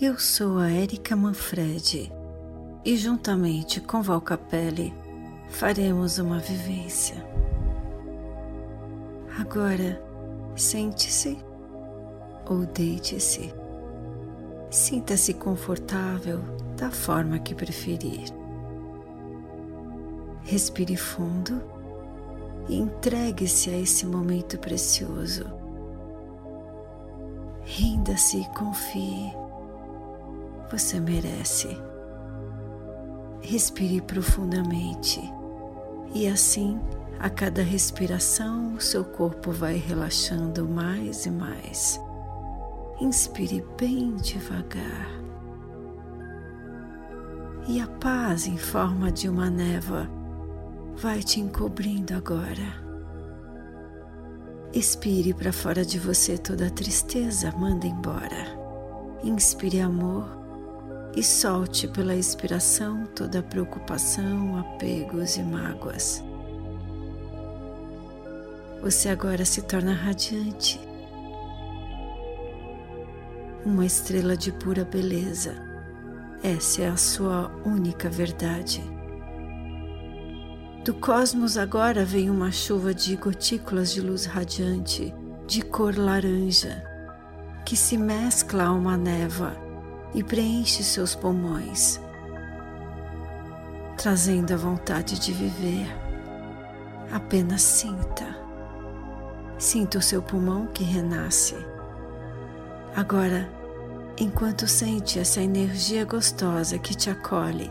Eu sou a Érica Manfredi e juntamente com Val Capelli faremos uma vivência. Agora, sente-se ou deite-se. Sinta-se confortável da forma que preferir. Respire fundo e entregue-se a esse momento precioso. Rinda-se e confie. Você merece. Respire profundamente e assim, a cada respiração, o seu corpo vai relaxando mais e mais. Inspire bem devagar. E a paz em forma de uma névoa vai te encobrindo agora. Expire para fora de você toda a tristeza, manda embora. Inspire amor e solte pela expiração toda preocupação, apegos e mágoas. Você agora se torna radiante, uma estrela de pura beleza. Essa é a sua única verdade. Do cosmos agora vem uma chuva de gotículas de luz radiante, de cor laranja, que se mescla a uma névoa e preenche seus pulmões, trazendo a vontade de viver. Apenas sinta. Sinta o seu pulmão que renasce. Agora, enquanto sente essa energia gostosa que te acolhe,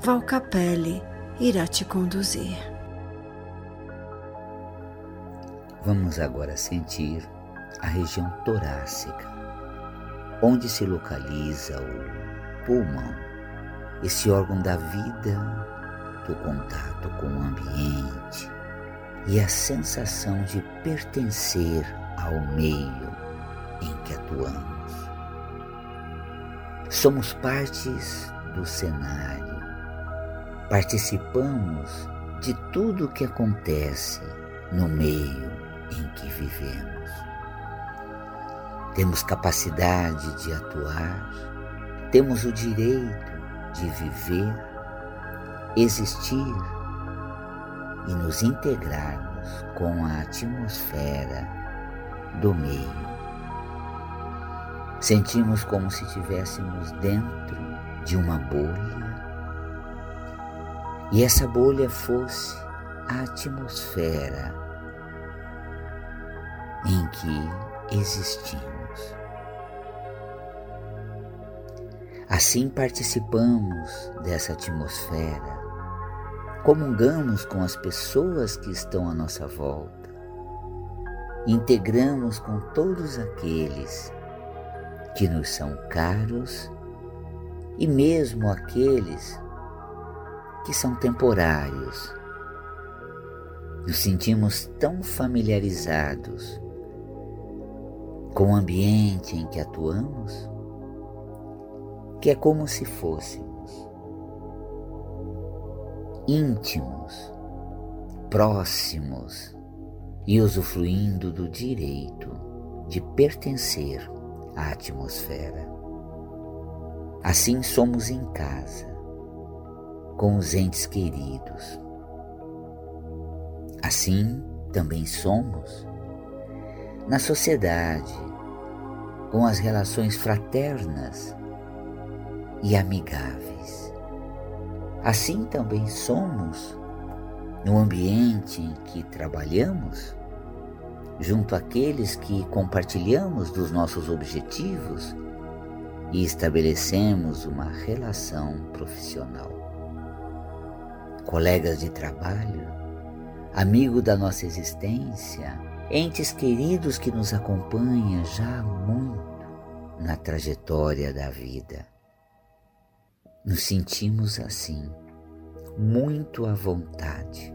Valcapelli irá te conduzir. Vamos agora sentir a região torácica, onde se localiza o pulmão, esse órgão da vida, do contato com o ambiente e a sensação de pertencer ao meio em que atuamos. Somos partes do cenário participamos de tudo o que acontece no meio em que vivemos. Temos capacidade de atuar, temos o direito de viver, existir e nos integrarmos com a atmosfera do meio. Sentimos como se estivéssemos dentro de uma bolha e essa bolha fosse a atmosfera em que existimos. Assim participamos dessa atmosfera, comungamos com as pessoas que estão à nossa volta, integramos com todos aqueles que nos são caros e mesmo aqueles que são temporários. Nos sentimos tão familiarizados com o ambiente em que atuamos que é como se fôssemos íntimos, próximos e usufruindo do direito de pertencer à atmosfera. Assim somos em casa com os entes queridos. Assim também somos na sociedade, com as relações fraternas e amigáveis. Assim também somos no ambiente em que trabalhamos, junto àqueles que compartilhamos dos nossos objetivos e estabelecemos uma relação profissional colegas de trabalho, amigo da nossa existência, entes queridos que nos acompanham já muito na trajetória da vida. Nos sentimos assim, muito à vontade,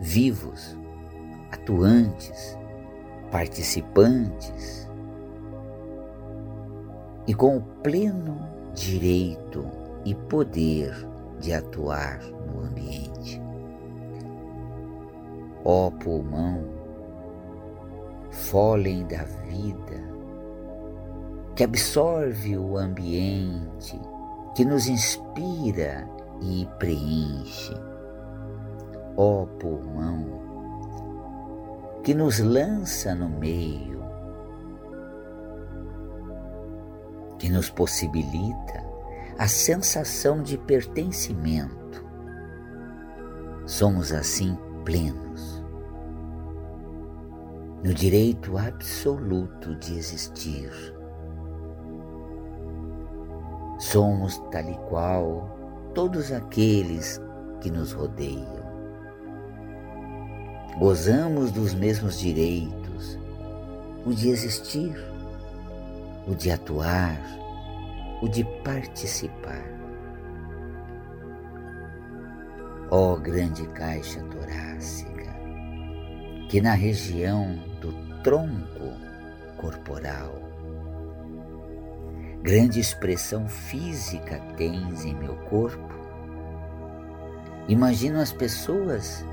vivos, atuantes, participantes e com o pleno direito e poder de atuar no ambiente. Ó pulmão, fôlei da vida, que absorve o ambiente, que nos inspira e preenche. Ó oh, pulmão, que nos lança no meio, que nos possibilita a sensação de pertencimento. Somos assim plenos, no direito absoluto de existir. Somos tal e qual todos aqueles que nos rodeiam. Gozamos dos mesmos direitos, o de existir, o de atuar, o de participar. Ó oh, grande caixa torácica, que na região do tronco corporal, grande expressão física tens em meu corpo. Imagino as pessoas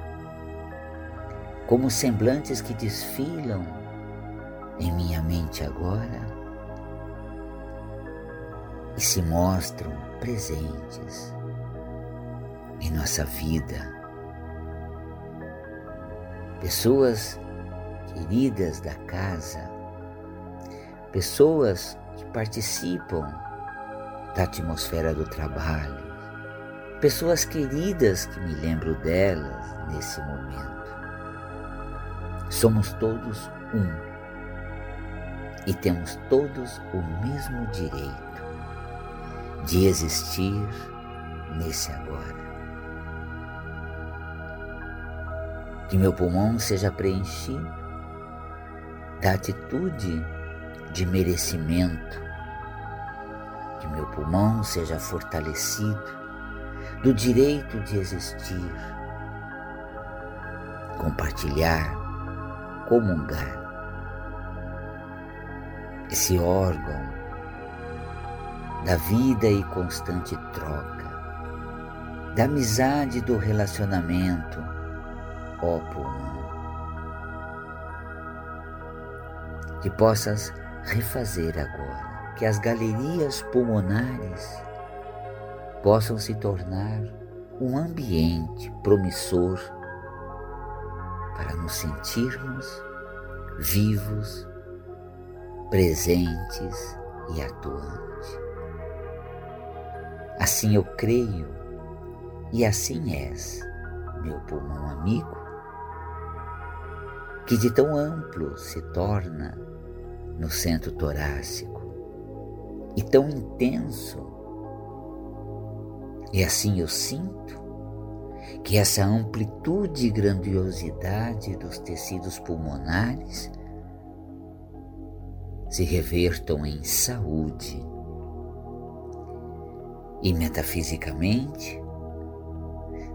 como semblantes que desfilam em minha mente agora e se mostram presentes em nossa vida. Pessoas queridas da casa, pessoas que participam da atmosfera do trabalho, pessoas queridas que me lembro delas nesse momento. Somos todos um e temos todos o mesmo direito de existir nesse agora. Que meu pulmão seja preenchido da atitude de merecimento, que meu pulmão seja fortalecido do direito de existir, compartilhar, comungar. Esse órgão da vida e constante troca, da amizade e do relacionamento, ó pulmão. Que possas refazer agora, que as galerias pulmonares possam se tornar um ambiente promissor para nos sentirmos vivos, presentes e atuantes. Assim eu creio e assim és, meu pulmão amigo, que de tão amplo se torna no centro torácico e tão intenso. E assim eu sinto que essa amplitude e grandiosidade dos tecidos pulmonares se revertam em saúde e metafisicamente,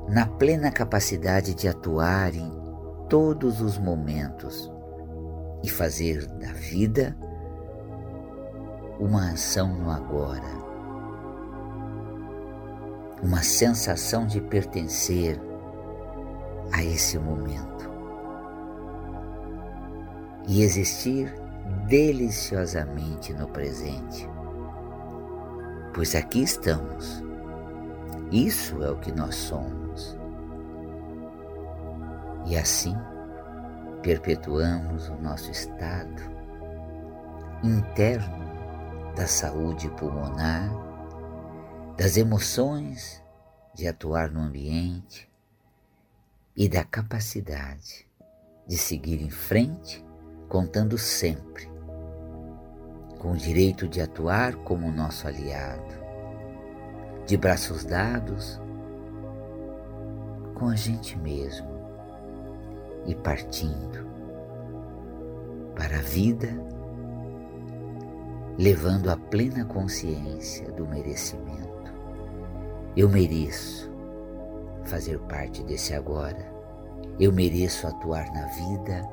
na plena capacidade de atuar em todos os momentos e fazer da vida uma ação no agora, uma sensação de pertencer a esse momento e existir deliciosamente no presente pois aqui estamos. Isso é o que nós somos. E assim perpetuamos o nosso estado interno da saúde pulmonar, das emoções de atuar no ambiente e da capacidade de seguir em frente, contando sempre com o direito de atuar como nosso aliado, de braços dados com a gente mesmo e partindo para a vida, levando a plena consciência do merecimento. Eu mereço fazer parte desse agora. Eu mereço atuar na vida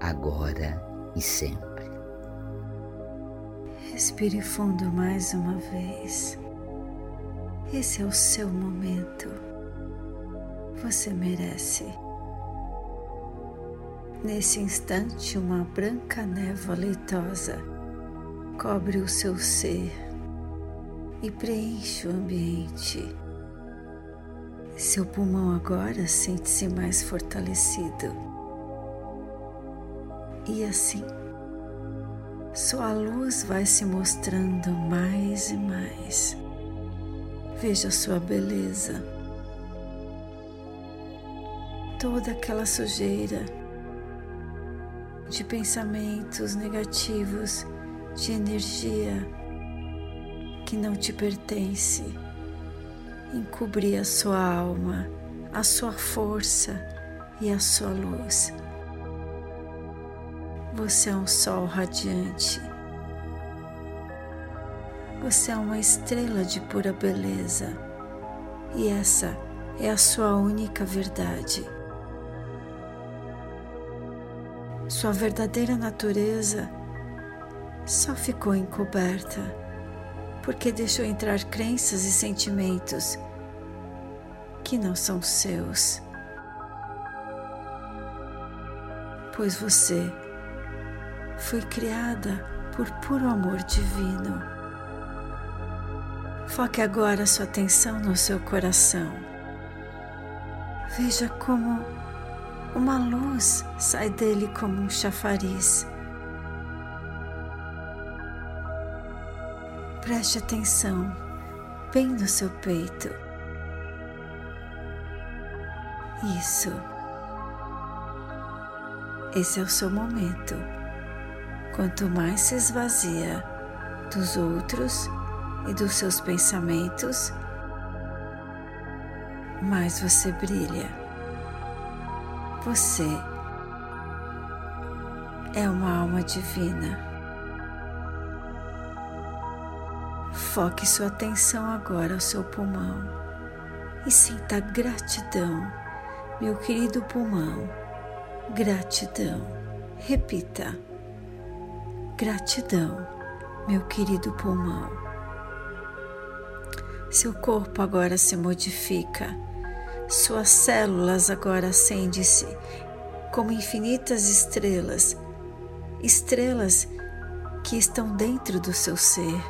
agora e sempre. Respire fundo mais uma vez. Esse é o seu momento. Você merece. Nesse instante, uma branca névoa leitosa cobre o seu ser e preenche o ambiente. Seu pulmão agora sente-se mais fortalecido. E assim, sua luz vai se mostrando mais e mais. Veja sua beleza. Toda aquela sujeira de pensamentos negativos, de energia que não te pertence, encobrir a sua alma, a sua força e a sua luz. Você é um sol radiante. Você é uma estrela de pura beleza. E essa é a sua única verdade. Sua verdadeira natureza só ficou encoberta porque deixou entrar crenças e sentimentos que não são seus. Pois você foi criada por puro amor divino. Foque agora sua atenção no seu coração. Veja como uma luz sai dele como um chafariz. Preste atenção bem no seu peito. Isso. Esse é o seu momento. Quanto mais se esvazia dos outros e dos seus pensamentos, mais você brilha. Você é uma alma divina. Foque sua atenção agora ao seu pulmão e sinta gratidão, meu querido pulmão. Gratidão. Repita. Gratidão, meu querido pulmão. Seu corpo agora se modifica, suas células agora acendem-se como infinitas estrelas, estrelas que estão dentro do seu ser.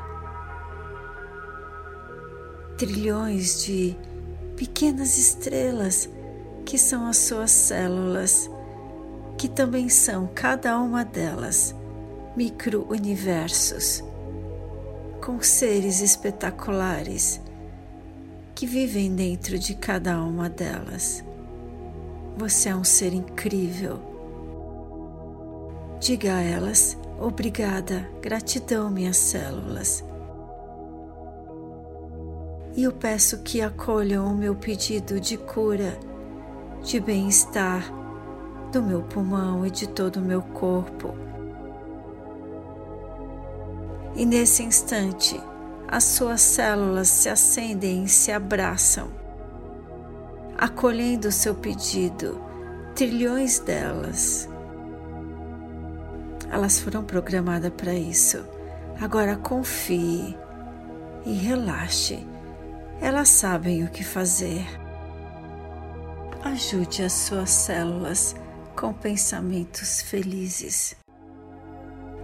Trilhões de pequenas estrelas que são as suas células, que também são cada uma delas micro-universos com seres espetaculares que vivem dentro de cada uma delas. Você é um ser incrível. Diga a elas: obrigada, gratidão, minhas células. E eu peço que acolham o meu pedido de cura, de bem-estar do meu pulmão e de todo o meu corpo e nesse instante as suas células se acendem e se abraçam, acolhendo o seu pedido, trilhões delas. Elas foram programadas para isso. Agora confie e relaxe. Elas sabem o que fazer. Ajude as suas células com pensamentos felizes.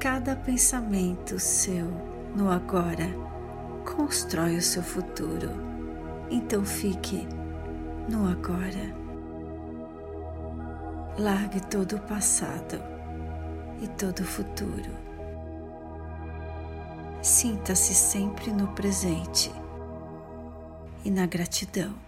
Cada pensamento seu no agora constrói o seu futuro. Então fique no agora. Largue todo o passado e todo o futuro. Sinta-se sempre no presente e na gratidão.